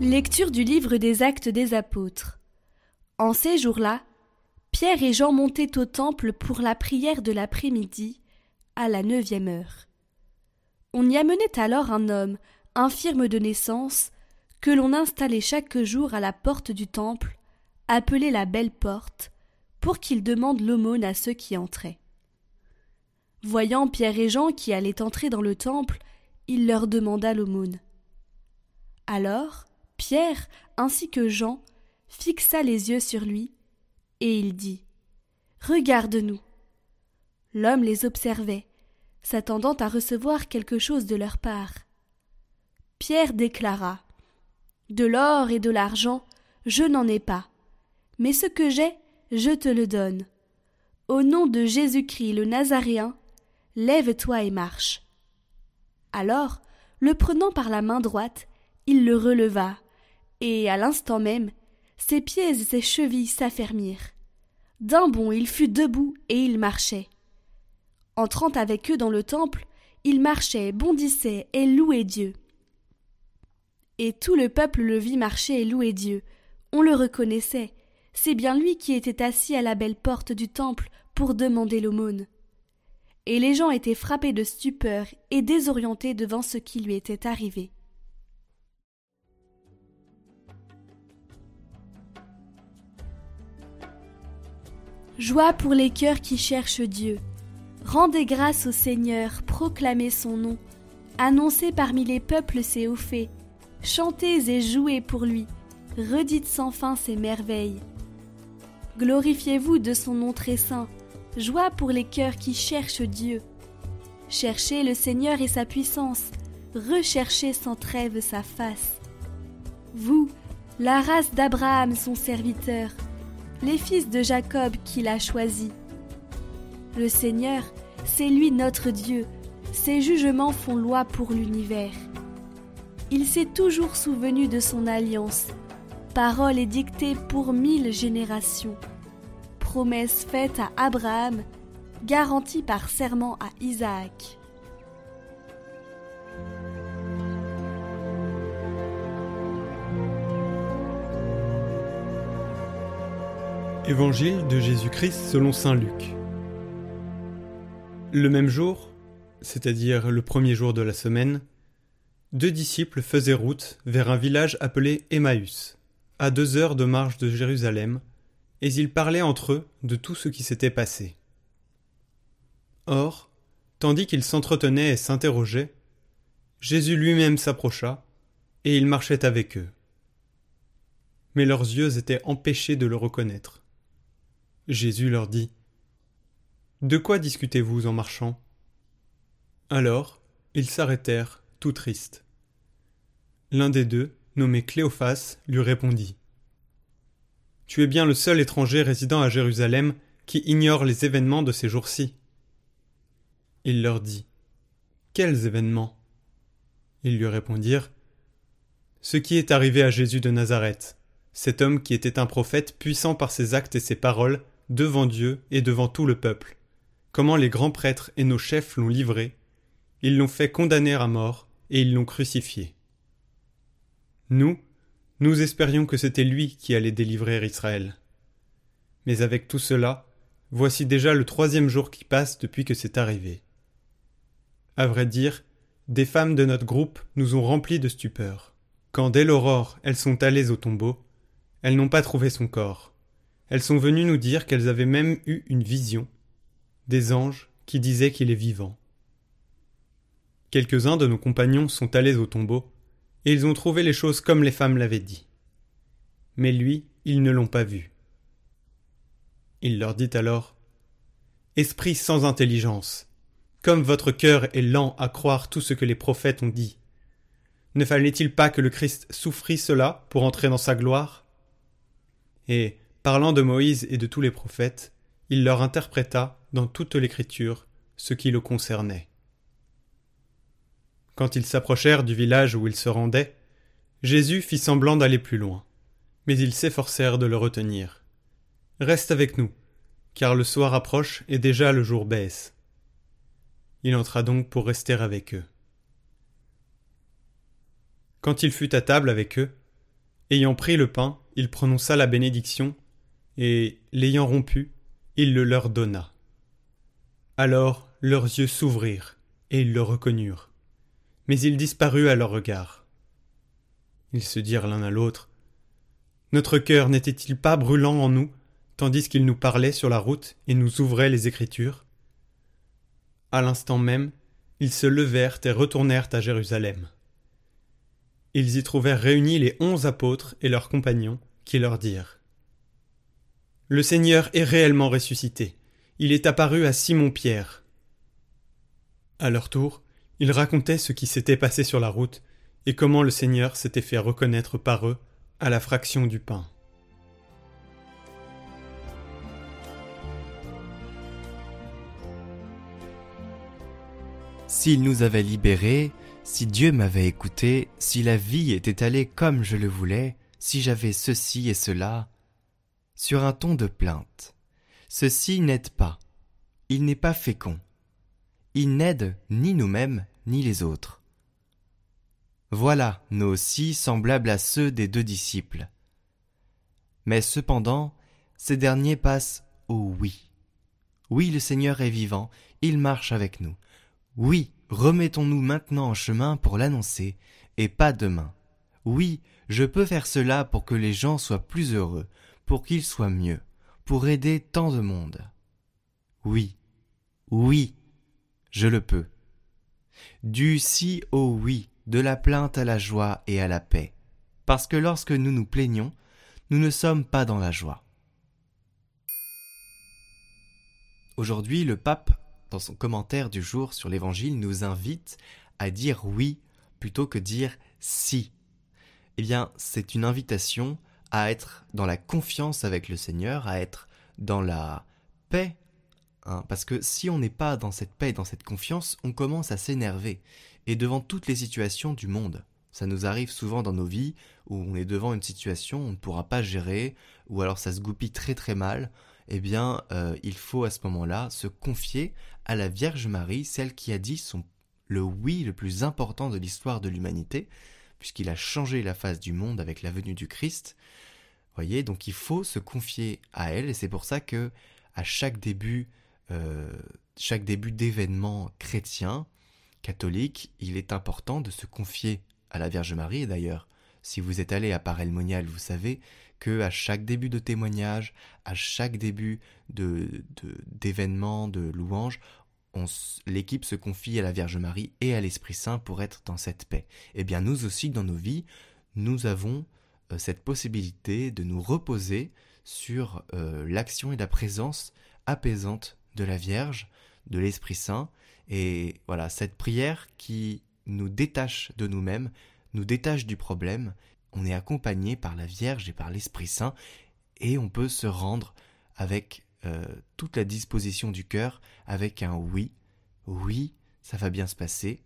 Lecture du livre des Actes des Apôtres. En ces jours-là, Pierre et Jean montaient au temple pour la prière de l'après-midi, à la neuvième heure. On y amenait alors un homme, infirme de naissance, que l'on installait chaque jour à la porte du temple, appelée la Belle Porte, pour qu'il demande l'aumône à ceux qui entraient. Voyant Pierre et Jean qui allaient entrer dans le temple, il leur demanda l'aumône. Alors, Pierre ainsi que Jean fixa les yeux sur lui, et il dit Regarde-nous. L'homme les observait, s'attendant à recevoir quelque chose de leur part. Pierre déclara De l'or et de l'argent, je n'en ai pas, mais ce que j'ai, je te le donne. Au nom de Jésus-Christ le Nazaréen, lève-toi et marche. Alors, le prenant par la main droite, il le releva, et à l'instant même, ses pieds et ses chevilles s'affermirent. D'un bond il fut debout et il marchait. Entrant avec eux dans le temple, il marchait, bondissait et louait Dieu. Et tout le peuple le vit marcher et louer Dieu. On le reconnaissait. C'est bien lui qui était assis à la belle porte du temple pour demander l'aumône. Et les gens étaient frappés de stupeur et désorientés devant ce qui lui était arrivé. Joie pour les cœurs qui cherchent Dieu. Rendez grâce au Seigneur, proclamez son nom. Annoncez parmi les peuples ses hauts faits. Chantez et jouez pour lui. Redites sans fin ses merveilles. Glorifiez-vous de son nom très saint. Joie pour les cœurs qui cherchent Dieu. Cherchez le Seigneur et sa puissance. Recherchez sans trêve sa face. Vous, la race d'Abraham, son serviteur, les fils de Jacob qu'il a choisis. Le Seigneur, c'est lui notre Dieu, ses jugements font loi pour l'univers. Il s'est toujours souvenu de son alliance, parole édictée pour mille générations, promesse faite à Abraham, garantie par serment à Isaac. Évangile de Jésus-Christ selon Saint Luc. Le même jour, c'est-à-dire le premier jour de la semaine, deux disciples faisaient route vers un village appelé Emmaüs, à deux heures de marche de Jérusalem, et ils parlaient entre eux de tout ce qui s'était passé. Or, tandis qu'ils s'entretenaient et s'interrogeaient, Jésus lui-même s'approcha, et il marchait avec eux. Mais leurs yeux étaient empêchés de le reconnaître. Jésus leur dit De quoi discutez-vous en marchant? Alors ils s'arrêtèrent, tout tristes. L'un des deux, nommé Cléophas, lui répondit Tu es bien le seul étranger résidant à Jérusalem qui ignore les événements de ces jours-ci. Il leur dit Quels événements? Ils lui répondirent Ce qui est arrivé à Jésus de Nazareth, cet homme qui était un prophète puissant par ses actes et ses paroles, devant Dieu et devant tout le peuple, comment les grands prêtres et nos chefs l'ont livré, ils l'ont fait condamner à mort, et ils l'ont crucifié. Nous, nous espérions que c'était lui qui allait délivrer Israël. Mais avec tout cela, voici déjà le troisième jour qui passe depuis que c'est arrivé. À vrai dire, des femmes de notre groupe nous ont remplis de stupeur. Quand dès l'aurore elles sont allées au tombeau, elles n'ont pas trouvé son corps. Elles sont venues nous dire qu'elles avaient même eu une vision, des anges qui disaient qu'il est vivant. Quelques-uns de nos compagnons sont allés au tombeau, et ils ont trouvé les choses comme les femmes l'avaient dit. Mais lui, ils ne l'ont pas vu. Il leur dit alors Esprit sans intelligence, comme votre cœur est lent à croire tout ce que les prophètes ont dit. Ne fallait-il pas que le Christ souffrit cela pour entrer dans sa gloire? Et Parlant de Moïse et de tous les prophètes, il leur interpréta dans toute l'Écriture ce qui le concernait. Quand ils s'approchèrent du village où ils se rendaient, Jésus fit semblant d'aller plus loin, mais ils s'efforcèrent de le retenir. Reste avec nous, car le soir approche et déjà le jour baisse. Il entra donc pour rester avec eux. Quand il fut à table avec eux, Ayant pris le pain, il prononça la bénédiction, et, l'ayant rompu, il le leur donna. Alors leurs yeux s'ouvrirent, et ils le reconnurent. Mais il disparut à leur regard. Ils se dirent l'un à l'autre. Notre cœur n'était-il pas brûlant en nous, tandis qu'il nous parlait sur la route et nous ouvrait les Écritures? À l'instant même, ils se levèrent et retournèrent à Jérusalem. Ils y trouvèrent réunis les onze apôtres et leurs compagnons, qui leur dirent Le Seigneur est réellement ressuscité. Il est apparu à Simon-Pierre. À leur tour, ils racontaient ce qui s'était passé sur la route et comment le Seigneur s'était fait reconnaître par eux à la fraction du pain. S'il nous avait libérés, si Dieu m'avait écouté, si la vie était allée comme je le voulais, si j'avais ceci et cela, sur un ton de plainte. Ceci n'aide pas. Il n'est pas fécond. Il n'aide ni nous-mêmes ni les autres. Voilà, nous aussi, semblables à ceux des deux disciples. Mais cependant, ces derniers passent au oui. Oui, le Seigneur est vivant, il marche avec nous. Oui, remettons-nous maintenant en chemin pour l'annoncer, et pas demain. Oui, je peux faire cela pour que les gens soient plus heureux, pour qu'ils soient mieux, pour aider tant de monde. Oui, oui, je le peux. Du si au oui, de la plainte à la joie et à la paix, parce que lorsque nous nous plaignons, nous ne sommes pas dans la joie. Aujourd'hui, le pape, dans son commentaire du jour sur l'Évangile, nous invite à dire oui plutôt que dire si. Eh bien, c'est une invitation à être dans la confiance avec le Seigneur, à être dans la paix Hein, parce que si on n'est pas dans cette paix, dans cette confiance, on commence à s'énerver. Et devant toutes les situations du monde, ça nous arrive souvent dans nos vies où on est devant une situation on ne pourra pas gérer, ou alors ça se goupille très très mal, eh bien euh, il faut à ce moment-là se confier à la Vierge Marie, celle qui a dit son, le oui le plus important de l'histoire de l'humanité, puisqu'il a changé la face du monde avec la venue du Christ. Voyez, donc il faut se confier à elle, et c'est pour ça que à chaque début euh, chaque début d'événement chrétien, catholique, il est important de se confier à la Vierge Marie. Et d'ailleurs, si vous êtes allé à Parelmonial, vous savez que à chaque début de témoignage, à chaque début de d'événement, de, louange, l'équipe se confie à la Vierge Marie et à l'Esprit Saint pour être dans cette paix. Eh bien, nous aussi, dans nos vies, nous avons euh, cette possibilité de nous reposer sur euh, l'action et la présence apaisante de la Vierge, de l'Esprit Saint, et voilà, cette prière qui nous détache de nous-mêmes, nous détache du problème, on est accompagné par la Vierge et par l'Esprit Saint, et on peut se rendre avec euh, toute la disposition du cœur, avec un oui, oui, ça va bien se passer,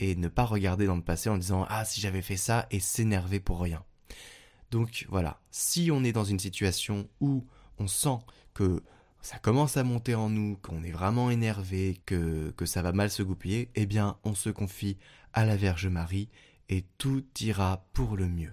et ne pas regarder dans le passé en disant ah si j'avais fait ça et s'énerver pour rien. Donc voilà, si on est dans une situation où on sent que ça commence à monter en nous, qu'on est vraiment énervé, que, que ça va mal se goupiller, eh bien on se confie à la Vierge Marie et tout ira pour le mieux.